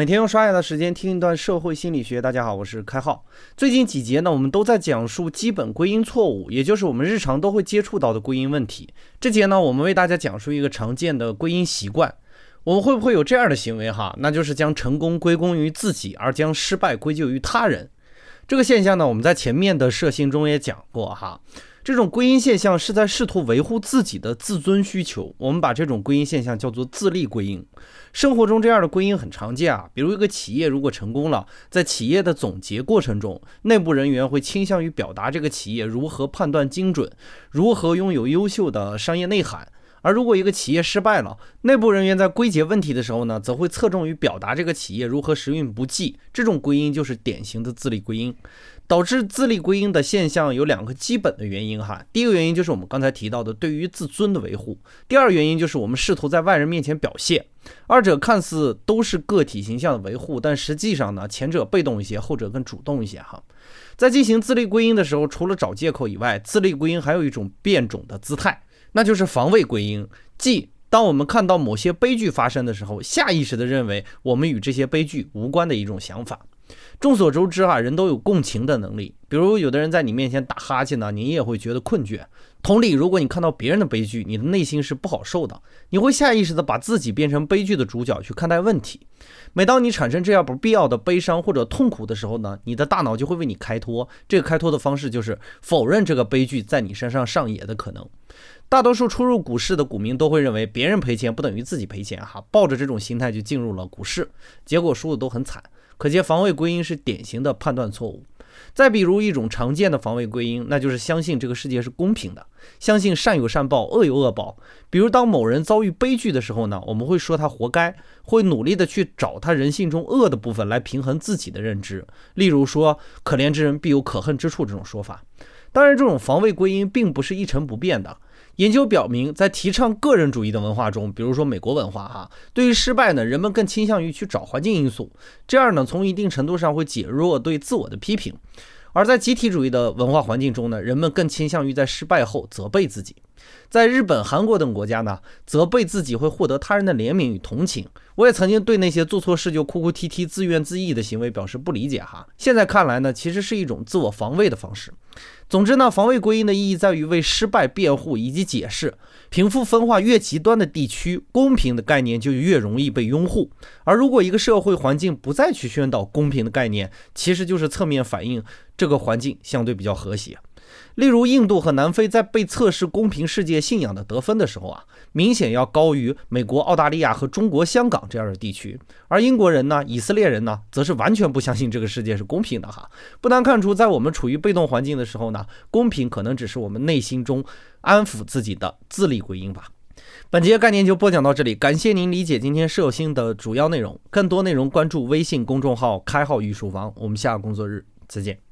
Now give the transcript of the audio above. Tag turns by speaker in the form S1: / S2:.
S1: 每天用刷牙的时间听一段社会心理学。大家好，我是开浩。最近几节呢，我们都在讲述基本归因错误，也就是我们日常都会接触到的归因问题。这节呢，我们为大家讲述一个常见的归因习惯。我们会不会有这样的行为？哈，那就是将成功归功于自己，而将失败归咎于他人。这个现象呢，我们在前面的设性中也讲过哈。这种归因现象是在试图维护自己的自尊需求，我们把这种归因现象叫做自利归因。生活中这样的归因很常见啊，比如一个企业如果成功了，在企业的总结过程中，内部人员会倾向于表达这个企业如何判断精准，如何拥有优秀的商业内涵。而如果一个企业失败了，内部人员在归结问题的时候呢，则会侧重于表达这个企业如何时运不济。这种归因就是典型的自利归因。导致自利归因的现象有两个基本的原因哈。第一个原因就是我们刚才提到的对于自尊的维护；第二原因就是我们试图在外人面前表现。二者看似都是个体形象的维护，但实际上呢，前者被动一些，后者更主动一些哈。在进行自利归因的时候，除了找借口以外，自利归因还有一种变种的姿态。那就是防卫归因，即当我们看到某些悲剧发生的时候，下意识地认为我们与这些悲剧无关的一种想法。众所周知啊，人都有共情的能力。比如有的人在你面前打哈欠呢，你也会觉得困倦。同理，如果你看到别人的悲剧，你的内心是不好受的，你会下意识地把自己变成悲剧的主角去看待问题。每当你产生这样不必要的悲伤或者痛苦的时候呢，你的大脑就会为你开脱。这个开脱的方式就是否认这个悲剧在你身上上演的可能。大多数初入股市的股民都会认为别人赔钱不等于自己赔钱，哈，抱着这种心态就进入了股市，结果输的都很惨。可见防卫归因是典型的判断错误。再比如一种常见的防卫归因，那就是相信这个世界是公平的，相信善有善报，恶有恶报。比如当某人遭遇悲剧的时候呢，我们会说他活该，会努力的去找他人性中恶的部分来平衡自己的认知。例如说“可怜之人必有可恨之处”这种说法。当然，这种防卫归因并不是一成不变的。研究表明，在提倡个人主义的文化中，比如说美国文化，哈，对于失败呢，人们更倾向于去找环境因素，这样呢，从一定程度上会减弱对自我的批评；而在集体主义的文化环境中呢，人们更倾向于在失败后责备自己。在日本、韩国等国家呢，责备自己会获得他人的怜悯与同情。我也曾经对那些做错事就哭哭啼啼、自怨自艾的行为表示不理解哈。现在看来呢，其实是一种自我防卫的方式。总之呢，防卫归因的意义在于为失败辩护以及解释。贫富分化越极端的地区，公平的概念就越容易被拥护。而如果一个社会环境不再去宣导公平的概念，其实就是侧面反映这个环境相对比较和谐。例如，印度和南非在被测试公平世界信仰的得分的时候啊，明显要高于美国、澳大利亚和中国香港这样的地区。而英国人呢，以色列人呢，则是完全不相信这个世界是公平的哈。不难看出，在我们处于被动环境的时候呢，公平可能只是我们内心中安抚自己的自力归因吧。本节概念就播讲到这里，感谢您理解今天社心的主要内容。更多内容关注微信公众号“开号御书房”。我们下个工作日再见。